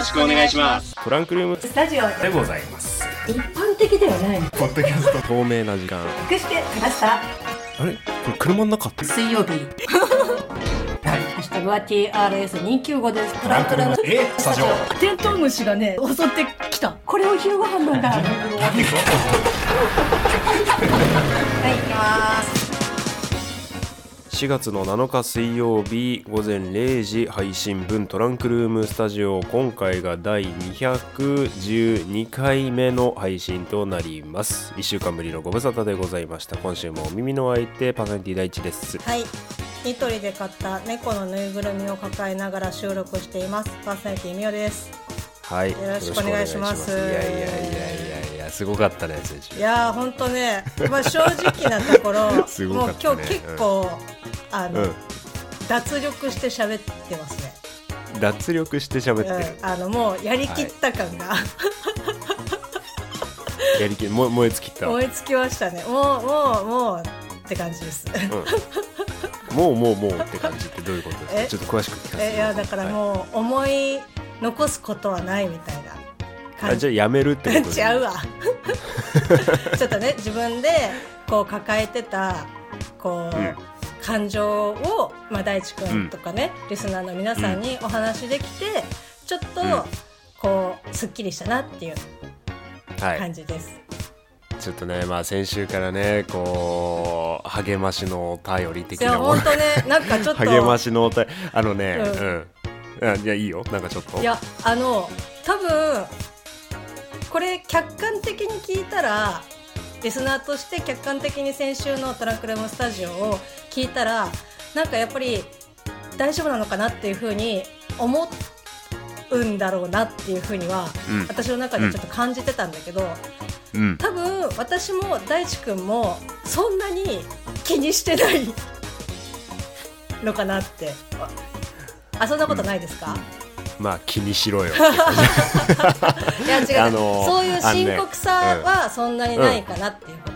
ろしくお願いします。トランクルーム。スタジオでございます。一般的ではないポッドキャスト。透明な時間。隠してきました？あれ？これ車の中？って水曜日。ハッシュタグは TRS295 です。トランクルーム。えスタジオ。テントウムシがね襲ってきた。これを昼ご飯なんだ。はい行きます4月の7日水曜日午前0時配信分トランクルームスタジオ今回が第212回目の配信となります。1週間ぶりのご無沙汰でございました。今週もお耳の相手パーソナリティ第一です。はい。ニトリで買った猫のぬいぐるみを抱えながら収録しています。パーソナリティみおです。はい。よろしくお願いします。いやいやいやすごかったね先週いやー本当ね、まあ正直なところ、すごもう今日結構、あの、うん。脱力して喋ってますね。脱力して喋ってる。うん、あのもうやりきった感が、やりきも燃え尽きた。燃え尽きましたね。もうもうもうって感じです。うん、もうもうもうって感じってどういうことですか？え？ちょっと詳しく聞かせてえいやだからう、もう思い残すことはないみたいなあ感じじゃあやめるってことで 違うわ。ちょっとね自分でこう抱えてたこう、うん。感情を、まあ、大地君とかね、リスナーの皆さんにお話できて、ちょっと、うんこうすっきりしたなっていうはい。感じです、ちょっとねまあ先週からねこう励ましのお便り的なもの。本当ねなんかちょっと 励ましのお便り。あのねううんん、あいやいいよ。なんかちょっと。いやあの多分これ客観的に聞いたらリスナーとして客観的に先週のトランクルームスタジオを聞いたらなんかやっぱり大丈夫なのかなっていうふうに思うんだろうなっていうふうには、うん。私の中でちょっと感じてたんだけど、うん。多分私も大地君もそんなに気にしてないのかなって。あそんなことないですか、まあ気にしろよ。いや違う、あのーそういう深刻さはそんなにないかなっていうこ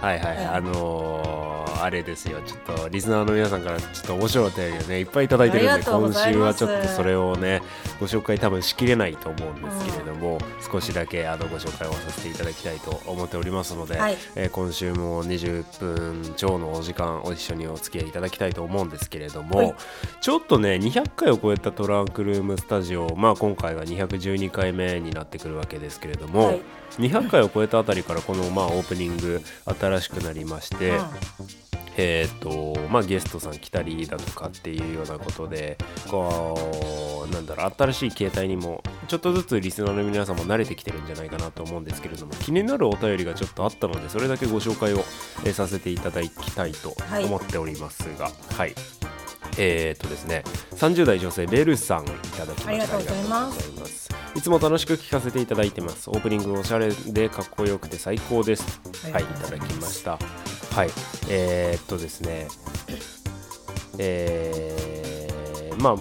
と、はいはい、うん。あのーあれですよ。ちょっとリスナーの皆さんからちょっと面白いお便りをねいっぱいいただいてるんで今週はちょっとそれをねご紹介多分しきれないと思うんですけれども、少しだけあのご紹介をさせていただきたいと思っておりますので、はい。えー今週も20分超のお時間お一緒にお付き合いいただきたいと思うんですけれども、はい。ちょっとね200回を超えたトランクルームスタジオまあ今回が212回目になってくるわけですけれども、はい200回を超えたあたりからこのまあオープニング新しくなりまして、うん。えーとまあ、ゲストさん来たりだとかっていうようなことでこうなんだろう新しい形態にもちょっとずつリスナーの皆さんも慣れてきてるんじゃないかなと思うんですけれども気になるお便りがちょっとあったのでそれだけご紹介を、えーさせていただきたいとはい。思っておりますがはい、えーとですね30代女性ベルさんいただきました。ありがとうございますいつも楽しく聞かせていただいてます。オープニングおしゃれでかっこよくて最高です。はい。いただきました。はい。えー、っとですね。えー、まあ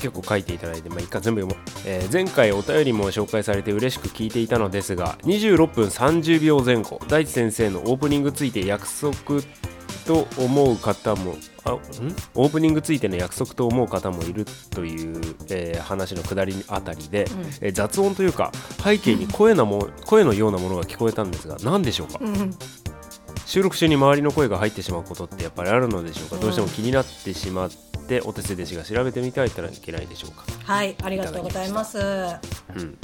結構書いていただいて、まあ、一回全部読もう、えー前回お便りも紹介されて嬉しく聞いていたのですが26分30秒前後。大地先生のオープニングついて約束と思う方もあん？オープニングついての約束と思う方もいるという、えー話のくだりあたりで、えー雑音というか背景に声なも声のようなものが聞こえたんですが何でしょうか？うん。収録中に周りの声が入ってしまうことってやっぱりあるのでしょうか、どうしても気になってしまってお手製弟子が調べてみてはいけないでしょうか？はいありがとうございます。うん。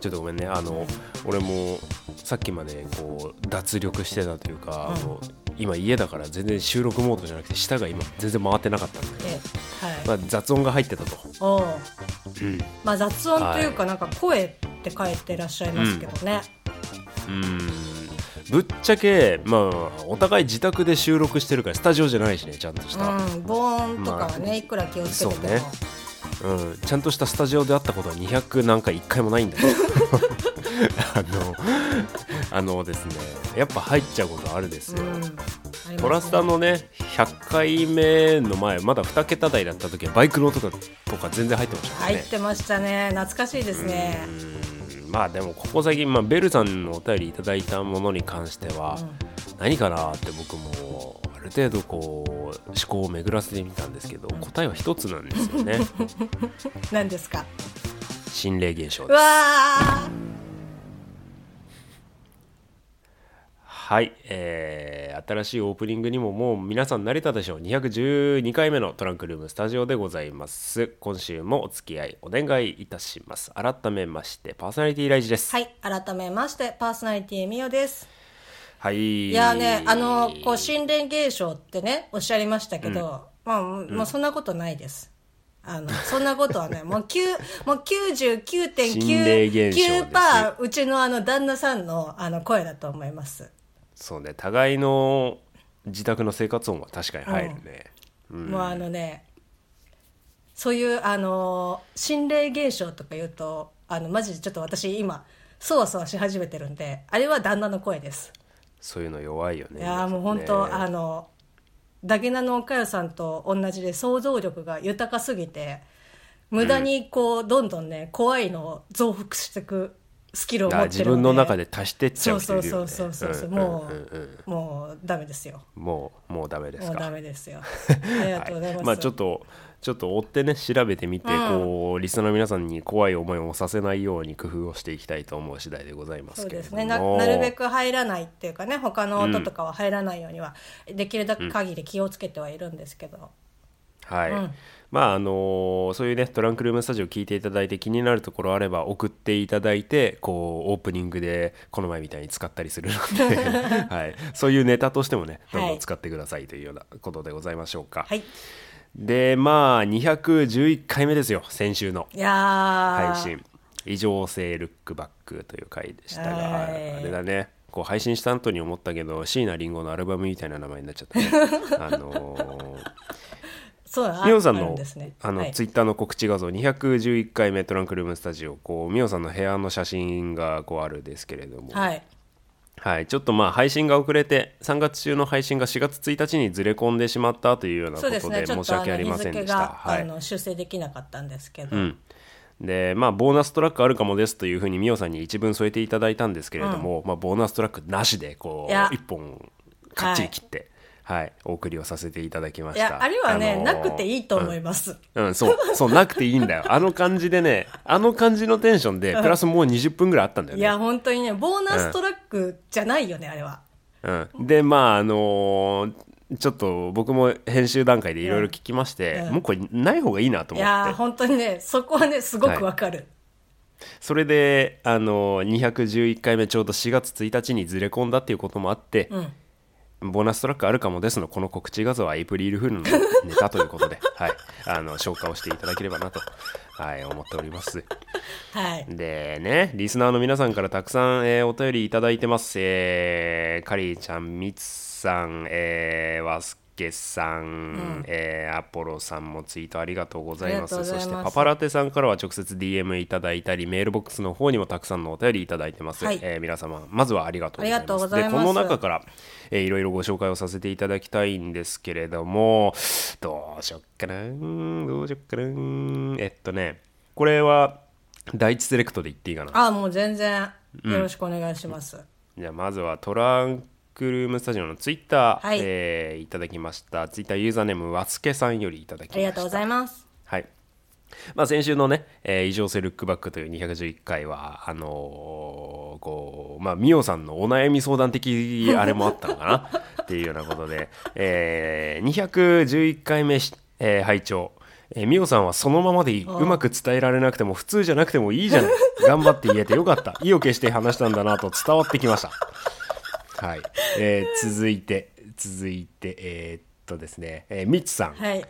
ちょっとごめんね。あの俺もさっきまでこう脱力してたというか、あの今家だから全然収録モードじゃなくて舌が今全然回ってなかったんで、えはい、まあ、雑音が入ってたと、おう。うん、まあ雑音というかなんか声って書いてらっしゃいますけどね、うん。ぶっちゃけまあお互い自宅で収録してるからスタジオじゃないしねちゃんとした、うん、防音とかはね、いくら気をつけてても、そうねうん、ちゃんとしたスタジオであったことは200何回1回もないんだけど あのあのですねやっぱ入っちゃうことあるですよ、うんトラスタのね100回目の前まだ2桁台だった時はバイクの音とかとか全然入ってましたね。入ってましたね。懐かしいですね。うん。まあでもここ最近、まあ、ベルさんのお便りいただいたものに関しては、何かなって僕もある程度こう思考を巡らせてみたんですけど、答えは一つなんですよね。何ですか？心霊現象うです。わはい、えー新しいオープニングにももう皆さん慣れたでしょう。212回目のトランクルームスタジオでございます。今週もお付き合いお願いいたします。改めましてパーソナリティライジです。ーはい改めましてパーソナリティみよですはい。いやねあのこう心霊現象ってねおっしゃいましたけど、まあ、もうそんなことないです。あのそんなことはね もう9もう心霊現象ですよ99.99%うちのあの旦那さんのあの声だと思います。そうね互いの自宅の生活音は確かに入るね、もうあのねそういうあの心霊現象とか言うとあのマジでちょっと私今そわそわし始めてるんであれは旦那の声ですそういうの弱いよねいやーもう本当、あのダゲナのおかよさんと同じで想像力が豊かすぎて無駄にこう、どんどんね怖いのを増幅していくスキルを持ってるので。自分の中で足してっちゃそうう人そいう。るよねそうそうそうそう、んもんんうもうダメですよ。もうもうダメですか。もうダメですよ。ありがとうございます、まあちょっとちょっと追ってね調べてみて、こうリスナーの皆さんに怖い思いをさせないように工夫をしていきたいと思う次第でございますそうですね。ななるべく入らないっていうかね他の音とかは入らないようには、できるだけ限り気をつけてはいるんですけど、はい、うん。まああのーそういうねトランクルームスタジオ聞いていただいて気になるところあれば送っていただいてこうオープニングでこの前みたいに使ったりするので、はい、そういうネタとしてもねどんどん使ってくださいというようなことでございましょうか、はい。でまあ211回目ですよ先週の。いやー。配信。異常性ルックバックという回でしたが、はい。あれだね。こう配信した後に思ったけど椎名林檎のアルバムみたいな名前になっちゃったね。あのーそうだミオさんのですね。あの、はい。ツイッターの告知画像211回目トランクルームスタジオこうミオさんの部屋の写真がこうあるですけれども、はい。はい、ちょっとまあ配信が遅れて3月中の配信が4月1日にずれ込んでしまったというようなことで申し訳ありませんでした。付が、はい。あの修正できなかったんですけど、うん、でまあボーナストラックあるかもですというふうにミオさんに一文添えていただいたんですけれども、まあ、ボーナストラックなしでこういや一本かっちり切って、はいお送りをさせていただきまいした。やあれはね、のーなくていいと思います、うん、そう、そう、なくていいんだよ。あの感じでね、あの感じのテンションで、プラスもう20分ぐらいあったんだよね。いや本当にねボーナストラックじゃないよね、あれは。うん。で、まあ、あのーちょっと僕も編集段階でいろいろ聞きまして、うん。もうこれない方がいいなといやー思って。本当にねそこはねすごくわかる、それで、あのー211回目ちょうど4月1日にずれ込んだっていうこともあって、うんボーナストラックあるかもですのこの告知画像はエイプリルフールのネタということで、はい、あの消化をしていただければなと、はい、思っております。はいでね、リスナーの皆さんからたくさん、えーお便りいただいてます。えー、カリーちゃん、ミツさん、えー、ワスケさん、えーアポロさんもツイートありがとうございます。そしてパパラテさんからは直接 DM いただいたり、メールボックスの方にもたくさんのお便りいただいてます。はいえー皆様、まずはありがとうございます。で、この中から、えーいろいろご紹介をさせていただきたいんですけれども、どうしよっかなどうしよっかなえっとね、これは、第一セレクトで言っていいかな。あもう全然よろしくお願いします、じゃあまずはトランクルームスタジオのツイッター、はいえーいただきましたツイッターユーザーネームわすけさんよりいただきましたありがとうございますはいまあ、先週のね、えー異常性ルックバックという211回は、あのーこう、まあ、ミオさんのお悩み相談的あれもあったのかな っていうようなことで、えー211回目し、えー拝聴えー、ミオさんはそのままでいい。うまく伝えられなくても普通じゃなくてもいいじゃない。頑張って言えてよかった。意を決して話したんだなと伝わってきました。はい。えー続いて、続いて、えーっとですね、えー、ミッツさん。はい。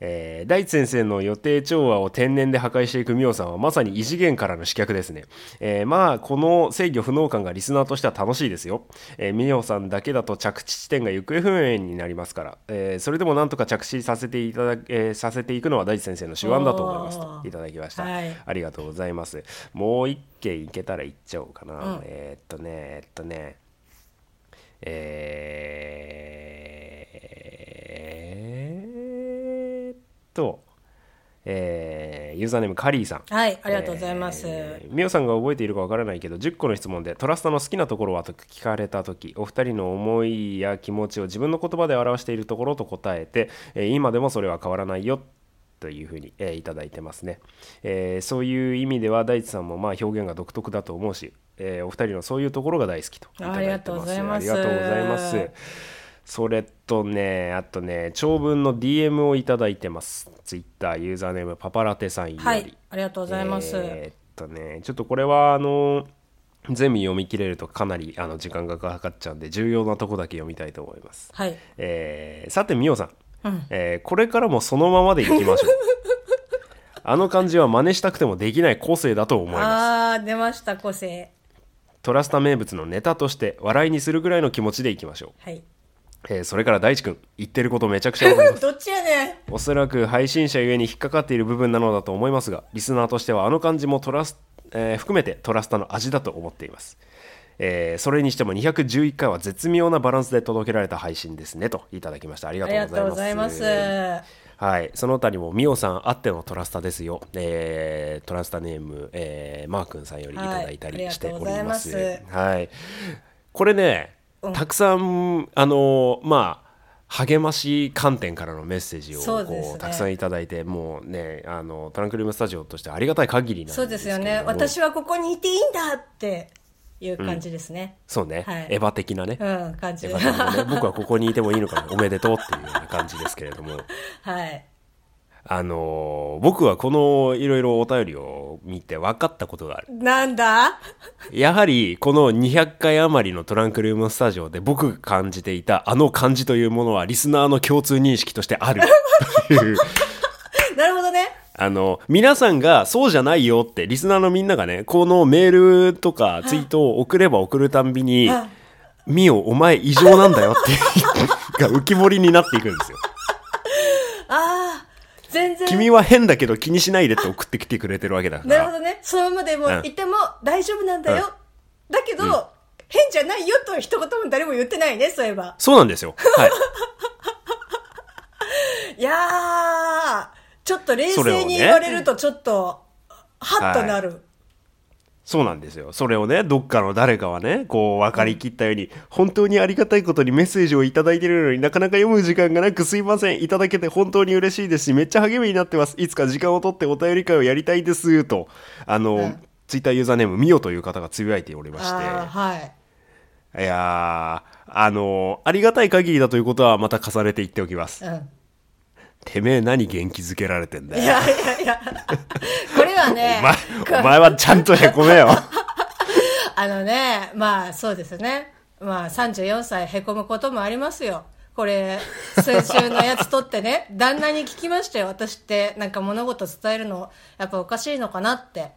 えー大地先生の予定調和を天然で破壊していくミオさんはまさに異次元からの刺客ですね、えーまあこの制御不能感がリスナーとしては楽しいですよ、えーミオさんだけだと着地地点が行方不明になりますから、えーそれでもなんとか着地させていただ、えーさせていくのは大地先生の手腕だと思いますといただきました、はい。ありがとうございます。もう一件いけたらいっちゃおうかな、うん。えーっとねえーっとねえーっと、えーユーザーネームカリーさん。はいありがとうございます、えーミオさんが覚えているかわからないけど10個の質問でトラスタの好きなところはと聞かれた時お二人の思いや気持ちを自分の言葉で表しているところと答えて、えー今でもそれは変わらないよというふうに、えーいただいてますね、えーそういう意味では大地さんもまあ表現が独特だと思うし、えーお二人のそういうところが大好きとありがとうございます。ありがとうございます。それとねあとね長文の DM をいただいてます。ツイッターユーザーネームパパラテさんより、はいありがとうございます、えーっとねちょっとこれはあの全部読み切れるとかなりあの時間がかかっちゃうんで重要なとこだけ読みたいと思います、はい。えーさてみおさん、えーこれからもそのままでいきましょう。あの感じは真似したくてもできない個性だと思います。あー出ました個性トラスタ名物のネタとして笑いにするぐらいの気持ちでいきましょう、はい。えーそれから大地君言ってることめちゃくちゃわかりますどっちやねん。おそらく配信者ゆえに引っかかっている部分なのだと思いますがリスナーとしてはあの感じもトラス、えー含めてトラスタの味だと思っています、えーそれにしても211回は絶妙なバランスで届けられた配信ですねといただきました。ありがありとうございます。がとうございますはい、その他にもミオさんあってのトラスタですよ、えートラスタネーム、えーマー君さんよりいただいたりしております。はい。これね、たくさんあのまあ励まし観点からのメッセージをそうね。たくさんいただいてもうねあのトランクルームスタジオとしてありがたい限りなんですけそうですよね。私はここにいていいんだっていう感じですね、そうね、はい。エヴァ的なね、うん感じ。ね。僕はここにいてもいいのかな。おめでとうっていうような感じですけれども。はい。あの僕はこのいろいろお便りを見て分かったことがある。なんだ？やはりこの200回余りのトランクルームスタジオで僕が感じていたあの感じというものはリスナーの共通認識としてある。というあの皆さんがそうじゃないよってリスナーのみんながねこのメールとかツイートを送れば送るたんびには「ミオお前異常なんだよ」って が浮き彫りになっていくんですよ。ああ全然。君は変だけど気にしないでって送ってきてくれてるわけだから。なるほどね。そのままでもうん。いても大丈夫なんだよ、だけど、変じゃないよとは一言も誰も言ってないねそういえば。そうなんですよ。はい。いやーちょっと冷静に言われるとちょっと、ハッとなる、そうなんですよ。それをね、どっかの誰かはね、こう分かりきったように、本当にありがたいことにメッセージをいただいているのになかなか読む時間がなくすいません。いただけて本当に嬉しいですし、めっちゃ励みになってます。いつか時間を取ってお便り会をやりたいです。と、あの、うんツイッターユーザーネームみよという方がつぶやいておりまして、はいいやー、あの、ありがたい限りだということはまた重ねて言っておきます。うんてめえ何元気づけられてんだよ。いやいやいや これはねお前、お前はちゃんとへこめよ。あのね、まあそうですね。まあ34歳へこむこともありますよ。これ、先週のやつ取ってね、旦那に聞きましたよ。私ってなんか物事伝えるの、やっぱおかしいのかなって。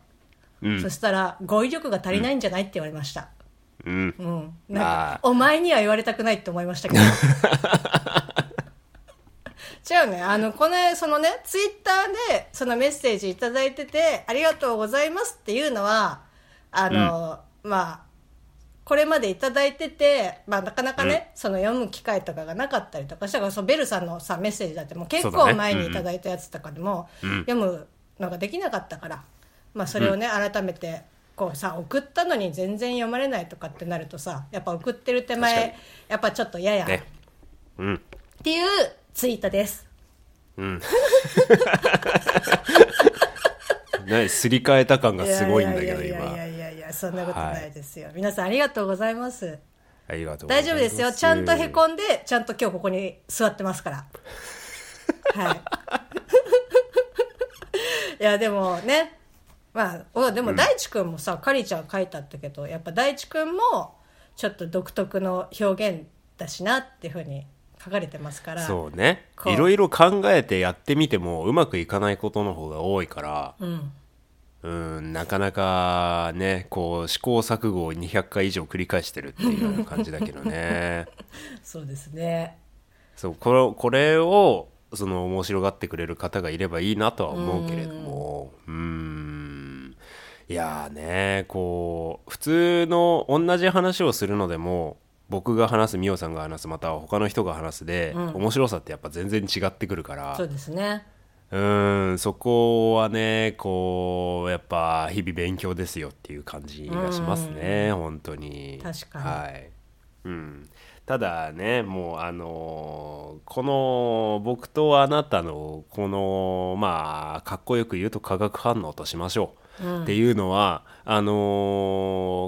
うんそしたら、語彙力が足りないんじゃないって言われました。うん。うん。なんあか、お前には言われたくないって思いましたけど。違うね。あの、この、そのね、ツイッターで、そのメッセージいただいてて、ありがとうございますっていうのは、あの、まあ、これまでいただいてて、まあ、なかなかね、その読む機会とかがなかったりとかしたから、そのベルさんのさ、メッセージだってもう結構前にいただいたやつとかでも、読むのができなかったから、まあ、それをね、改めて、こうさ、送ったのに全然読まれないとかってなるとさ、やっぱ送ってる手前、やっぱちょっとやや、ね。うん。っていうツイートです。うん。何すり替えた感がすごいんだけど今いやいやいやいやいや、そんなことないですよ。皆さんありがとうございます。ありがとうございます大丈夫ですよ。ちゃんとへこんで、ちゃんと今日ここに座ってますから。はい。いや、でもね、まあ、おでも大地君もさ、かりちゃん書いてあったけど、やっぱ大地君も、ちょっと独特の表現だしなっていうふうに書かれてますから。そうねいろいろ考えてやってみてもうまくいかないことの方が多いからうん。うんなかなかねこう試行錯誤を200回以上繰り返してるっていうような感じだけどね そうですね。そうこれこれをその面白がってくれる方がいればいいなとは思うけれどもうーんいやーねこう普通の同じ話をするのでも僕が話すミオさんが話すまたは他の人が話すで、面白さってやっぱ全然違ってくるから。そうですね。うーんそこはねこうやっぱ日々勉強ですよっていう感じがしますね本当に。確かに。はい。うん、ただねもうあのーこの僕とあなたのこのまあかっこよく言うと化学反応としましょう、っていうのはあの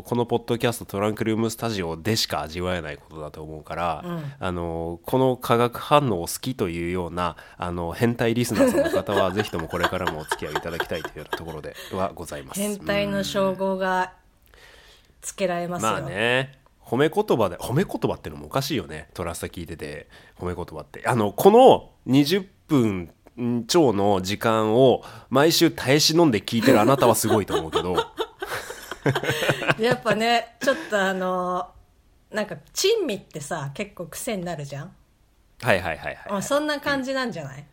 ーこのポッドキャストトランクルームスタジオでしか味わえないことだと思うから、あのーこの化学反応を好きというようなあの変態リスナーさんの方はぜひともこれからもお付き合いいただきたいというようなところではございます。変態の称号がつけられますよ、まあね。褒め言葉で褒め言葉ってのもおかしいよね。トラスタ聞いてて。褒め言葉って。あのこの20分超の時間を毎週耐え忍んで聞いてるあなたはすごいと思うけど。やっぱねちょっとあのなんか珍味ってさ結構癖になるじゃん、はいはいはいまあ、そんな感じなんじゃない、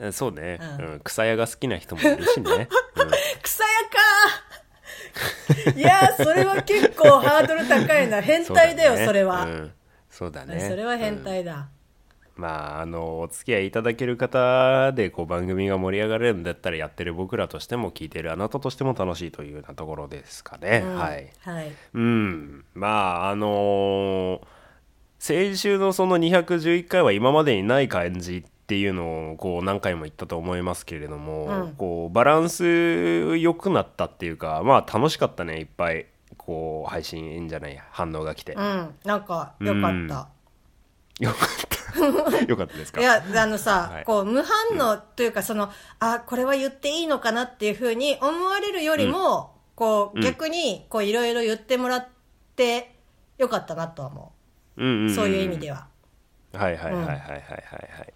はいそうね、ううん。草屋が好きな人もいるしね、草屋か。いやそれは結構ハードル高いな。変うん態だよそねれは、うん。そうだね。それは変うん。態だ、まああのお付き合いいただける方でこう番組が盛り上がれるんだったらやってる僕らとしても聞いてるあなたとしても楽しいというようなところですかね、うんはい。はい。うん。まああのー先週のその211回は今までにない感じっていうのをこう何回も言ったと思いますけれども、うん。こうバランス良くなったっていうかまあ楽しかったね。いっぱいこう配信じゃない反応が来て、うん。なんかよかった、よかった よかったですか？いやあのさ、はい。こう無反応というかその、あこれは言っていいのかなっていうふうに思われるよりも、こううん。逆にこういろいろ言ってもらってよかったなとは思う。んうんうんう、そういう意味では。はいはいはいはいはいはいはい。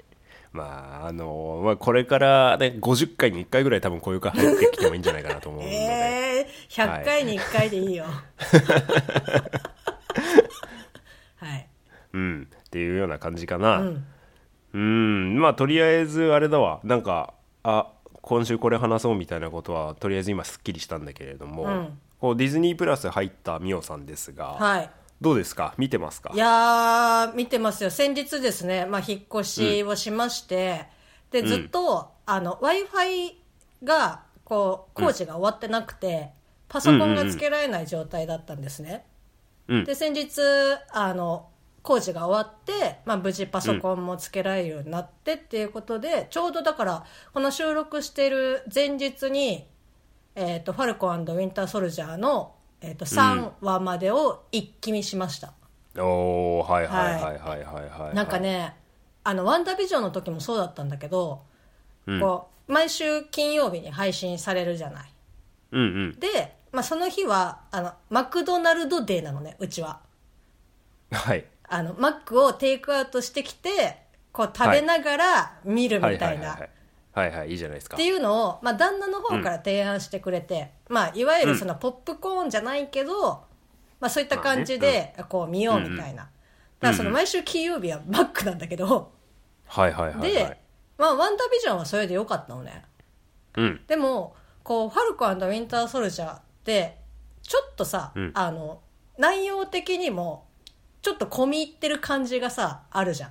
まああのまあこれからね50回に1回ぐらい多分こういう回入ってきてもいいんじゃないかなと思うので、えー、100回に1回でいいよ。はい。うんっていうような感じかな。うん。うん。まあとりあえずあれだわ。なんかあ今週これ話そうみたいなことはとりあえず今すっきりしたんだけれども、うん。こうディズニープラス入ったミオさんですが、はい。どうですか？見てますか？いやー、見てますよ。先日ですね、まあ、引っ越しをしまして、で、ずっと、あの、Wi-Fi が、こう、工事が終わってなくて、パソコンがつけられない状態だったんですね。うん。で、先日、あの、工事が終わって、まあ、無事パソコンもつけられるようになってっていうことで、ちょうどだから、この収録してる前日に、えっ、と、ファルコンウィンターソルジャーの、えっ、と、3話までを一気見しました。おーはいはいはいはいはいはいなんかね、あの、ワンダービジョンの時もそうだったんだけど、うんこう、毎週金曜日に配信されるじゃない。うんうんで、まあ、その日は、あの、マクドナルドデーなのね、うちは。はいあの、マックをテイクアウトしてきて、こう、食べながら見るみたいな。はいはいはいはい。じゃないですか。っていうのを、まあ、旦那の方から提案してくれて、まあ、いわゆるそのポップコーンじゃないけど、まあ、そういった感じで、こう見ようみたいな。だからその毎週金曜日はマックなんだけど、はいはいはいはい。で、まあ、ワンダービジョンはそれでよかったのね。うん。でも、こう、ファルコンウィンターソルジャーって、ちょっとさ、うん。あの、内容的にも、ちょっと込み入ってる感じがさ、あるじゃん。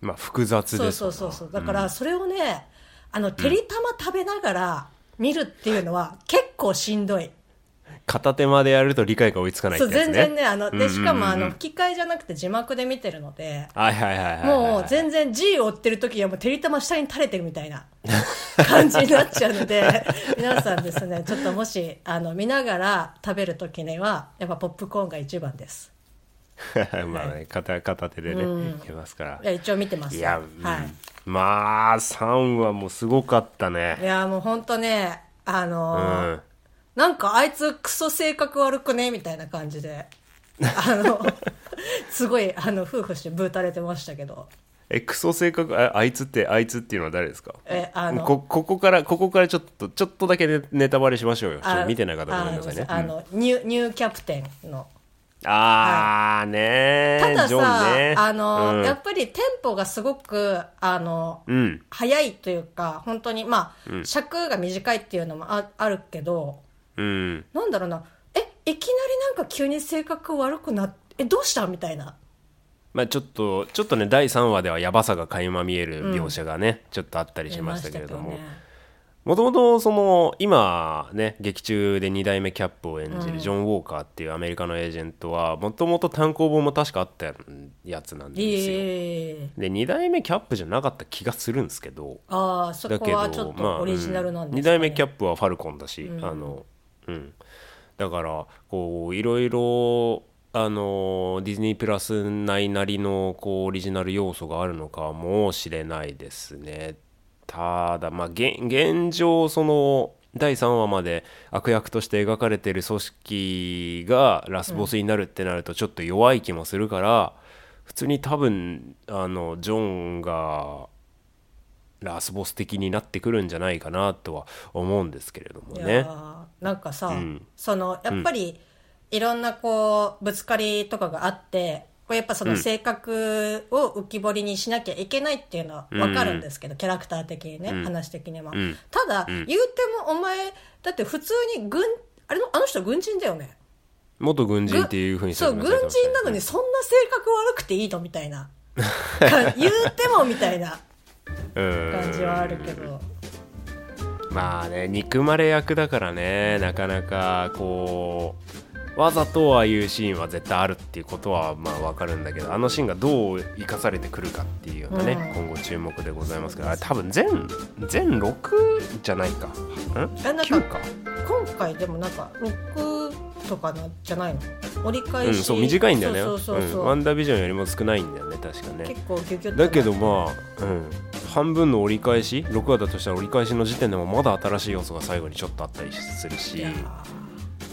まあ複雑そうですそうそうそう。だから、それをね、あの、てりたま食べながら見るっていうのは結構しんどい。片手間でやると理解が追いつかないっそう、てやつね全然ね、あの、で、しかも、あの、吹き替えじゃなくて字幕で見てるので、はいはいはいはいはいもう全然 G を追ってる時はもうてりたま下に垂れてるみたいな 感じになっちゃうので、皆さんですね、ちょっともし、あの、見ながら食べる時には、やっぱポップコーンが一番です。まあね片片手でね、いけますから。いや、一応見てます。よいや、はうん。まあ3話もすごかったい。いねや、もうほんとね、あうのーん。なんかあいつクソ性格悪くね？みたいな感じで、あの、すごい、あの、夫婦してブーたれてましたけど、えクソ性格ああいつってあいつっていうのは誰ですか？え、あの、こここからここからちょっとちょっとだけネネタバレしましょうよ。見てない方ごめんなさいね。あの、ニュー、ニューキャプテンの。あーねたださ、ねあの、うん。やっぱりテンポがすごく、あの、うん。早いというか、本当に、まあ、尺が短いっていうのもああるけど、うん。なんだろうな、え、いきなりなんか急に性格悪くなって、え、どうしたみたいな。まあちょっとちょっとね第3話ではヤバさが垣間見える描写がね、ちょっとあったりしましたけれども、ねもともとその今ね劇中で2代目キャップを演じうん。るジョン・ウォーカーっていうアメリカのエージェントはもともと単行本も確かあったやつなんですよ。ええ。で2代目キャップじゃなかった気がするんですけど。ああそこはちょっとオリジナルなんです2か、ね。代目キャップはファルコンだし、うん。あのうん。だからこういろいろあのディズニープラス内なりのこうオリジナル要素があるのかもしれないですねただまあ現現状その第3話まで悪役として描かれている組織がラスボスになるってなるとちょっと弱い気もするから、普通に多分あのジョンがラスボス的になってくるんじゃないかなとは思うんですけれどもね。ーなんかさ、うんそのやっぱりいろんなこうぶつかりとかがあってこうやっぱその性格を浮き彫りにしなきゃいけないっていうのは分かるんですけど、キャラクター的にね、うん。話的には、うん。ただ、ん。言うてもお前だって普通に軍あれのあの人軍人だよね。元軍人っていうふうにそう軍人なのにそんな性格悪くていいのみたいな。言うてもみたいな感感じはあるけど。まあね憎まれ役だからねなかなかこうわざとああいうシーンは絶対あるっていうことはまあわかるんだけどあのシーンがどう生かされてくるかっていうのがね、うん。今後注目でございますけどあれ多分全全6じゃないか。ん？えなんか9か。今回でもなんか6とかなじゃないの？折り返し、うんそう短いんだよね。そうそうそうそう。うん。ワンダービジョンよりも少ないんだよね確かね。結構ギュギュだけどまあ、うん、半分の折り返し？6話だとしたら折り返しの時点でもまだ新しい要素が最後にちょっとあったりするし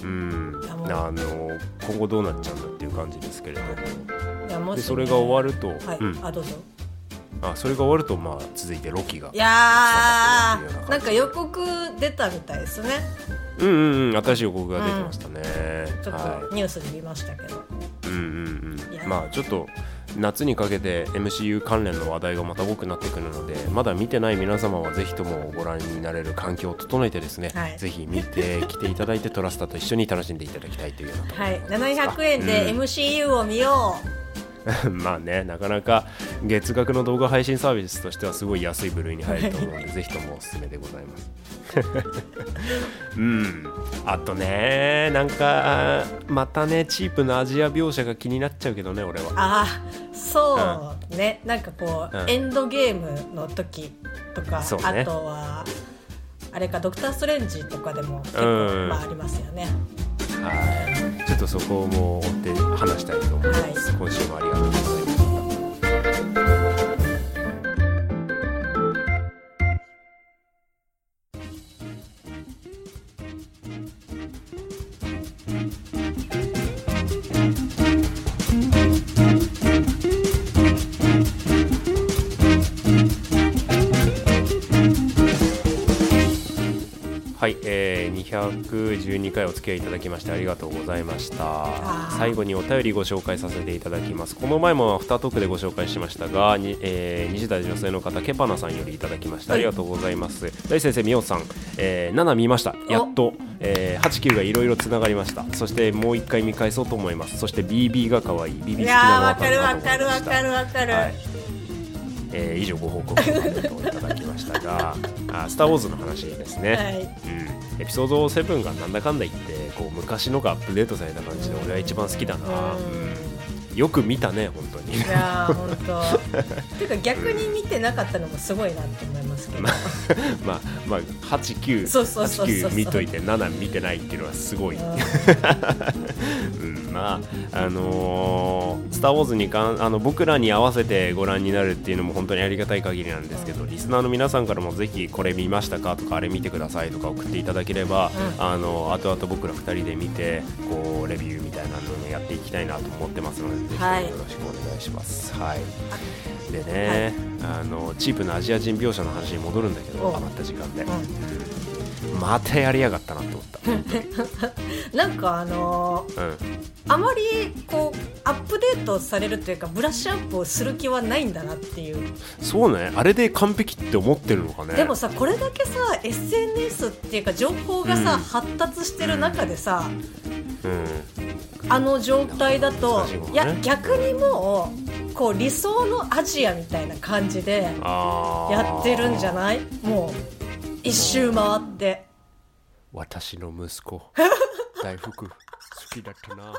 うん。あの今後どうなっちゃうんだっていう感じですけれど。もーいやもしねでそれが終わると、はい、うん、あどうぞ。あそれが終わるとまあ続いてロキがいやーなんか予告出たみたいですね。うんうんうん。新しい予告が出てましたね、ちょっはとニュースで見ましたけど、いうんうんうん。まあちょっと夏にかけて MCU 関連の話題がまた多くなってくるのでまだ見てない皆様はぜひともご覧になれる環境を整えてですね、はい。ぜひ見てきていただいてトラスタと一緒に楽しんでいただきたいというようなはいでございます。700円でうん。MCU を見よ まあねなかなか月額の動画配信サービスとしてはすごい安い部類に入ると思うので ぜひともおすすめでございます。うん。あとねなんかまたねチープなアジア描写が気になっちゃうけどね俺は。うあーそう。ね、なんかこう、うん。エンドゲームの時とか、ね。あとはあれかドクター・ストレンジとかでも結構、うん。まあありますよねはい。ちょっとそこも追って話したいと思います、はい。今週もありがとうございまし112回お付き合いいただきましてありがとうございました。最後にお便りご紹介させていただきます。この前もアフタートークでご紹介しましたがに、えー、20代女性の方ケパナさんよりいただきました。ありがとうございます、はい、大先生みおさん、えー、7見ました。やっと、えー、89がいろいろつながりました。そしてもう一回見返そうと思います。そして BB が可愛い。BB 好きなの分かる分かる分かる分かる、はい。えー以上ご報告ありがとういただきましたが あスター・ウォーズの話ですね、はい。うん、エピソード7がなんだかんだ言ってこう昔のがアップデートされた感じで俺は一番好きだな、うんよく見たね本当に。いやー本当。ていうか逆に見てなかったのもすごいなって思いますけど、まあまあ89そうそうそうそう。89見といて7見てないっていうのはすごい、うん、まああのースター・ウォーズ」にかんあの僕らに合わせてご覧になるっていうのも本当にありがたい限りなんですけどリスナーの皆さんからもぜひこれ見ましたかとかあれ見てくださいとか送っていただければ、うん。あの後々僕ら2人で見てこうレビューみたいなのをやっていきたいなと思ってますのでぜひよろしくお願いします。はい。でね、あのチープなアジア人描写の話に戻るんだけどお余った時間で、うまたやりやがったなと思った、ん、なんかあのーうん、あまりこうアップデートされるというかブラッシュアップをする気はないんだなっていう。そうね。あれで完璧って思ってるのかね。でもさこれだけさ SNS っていうか情報がさ、うん。発達してる中でさうんあの状態だと、ね。いや逆にもうこう理想のアジアみたいな感じでやってるんじゃない？も一周回って。私の息子。大福好きだったな